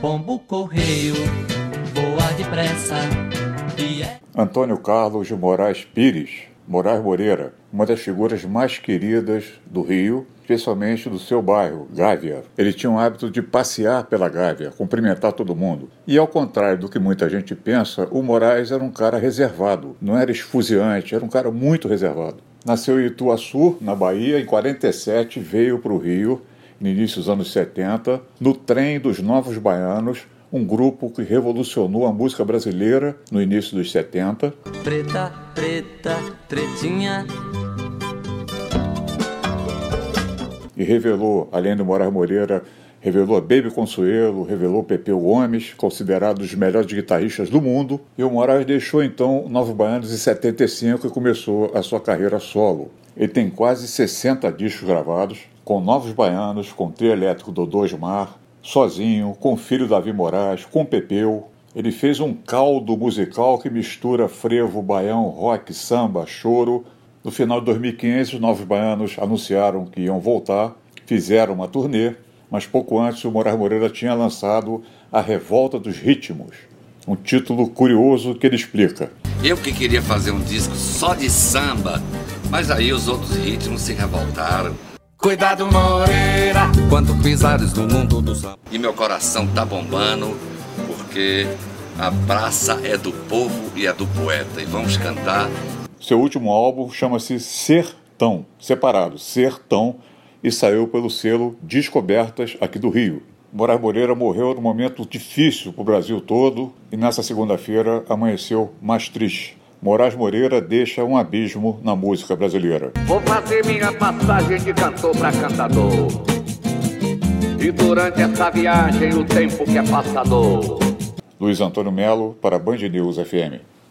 pombo correio, voa depressa. E é... Antônio Carlos de Moraes Pires, Moraes Moreira, uma das figuras mais queridas do Rio, especialmente do seu bairro, Gávea. Ele tinha o hábito de passear pela Gávea, cumprimentar todo mundo. E ao contrário do que muita gente pensa, o Moraes era um cara reservado, não era esfuziante, era um cara muito reservado. Nasceu em Ituaçu, na Bahia, em 47, veio para o Rio no início dos anos 70, no trem dos Novos Baianos, um grupo que revolucionou a música brasileira no início dos 70. Preta, preta, pretinha. E revelou, além do Moraes Moreira, revelou a Baby Consuelo, revelou Pepeu Gomes, considerado os melhores guitarristas do mundo. E o Moraes deixou então Novos Baianos em 75 e começou a sua carreira solo. Ele tem quase 60 discos gravados, com Novos Baianos, com Trio Elétrico Dodô Mar, sozinho, com filho Davi Moraes, com Pepeu. Ele fez um caldo musical que mistura frevo, baião, rock, samba, choro. No final de 2015, os Novos Baianos anunciaram que iam voltar, fizeram uma turnê, mas pouco antes o Moraes Moreira tinha lançado A Revolta dos Ritmos, um título curioso que ele explica. Eu que queria fazer um disco só de samba, mas aí os outros ritmos se revoltaram. Cuidado, Moreira, quando pisares no mundo do samba. E meu coração tá bombando, porque a praça é do povo e é do poeta. E vamos cantar. Seu último álbum chama-se Sertão, separado, Sertão, e saiu pelo selo Descobertas aqui do Rio. Moraes Moreira morreu num momento difícil para o Brasil todo e nessa segunda-feira amanheceu mais triste. Moraes Moreira deixa um abismo na música brasileira. Vou fazer minha passagem de cantor para cantador. E durante essa viagem o tempo que é passador. Luiz Antônio Melo para Band News FM.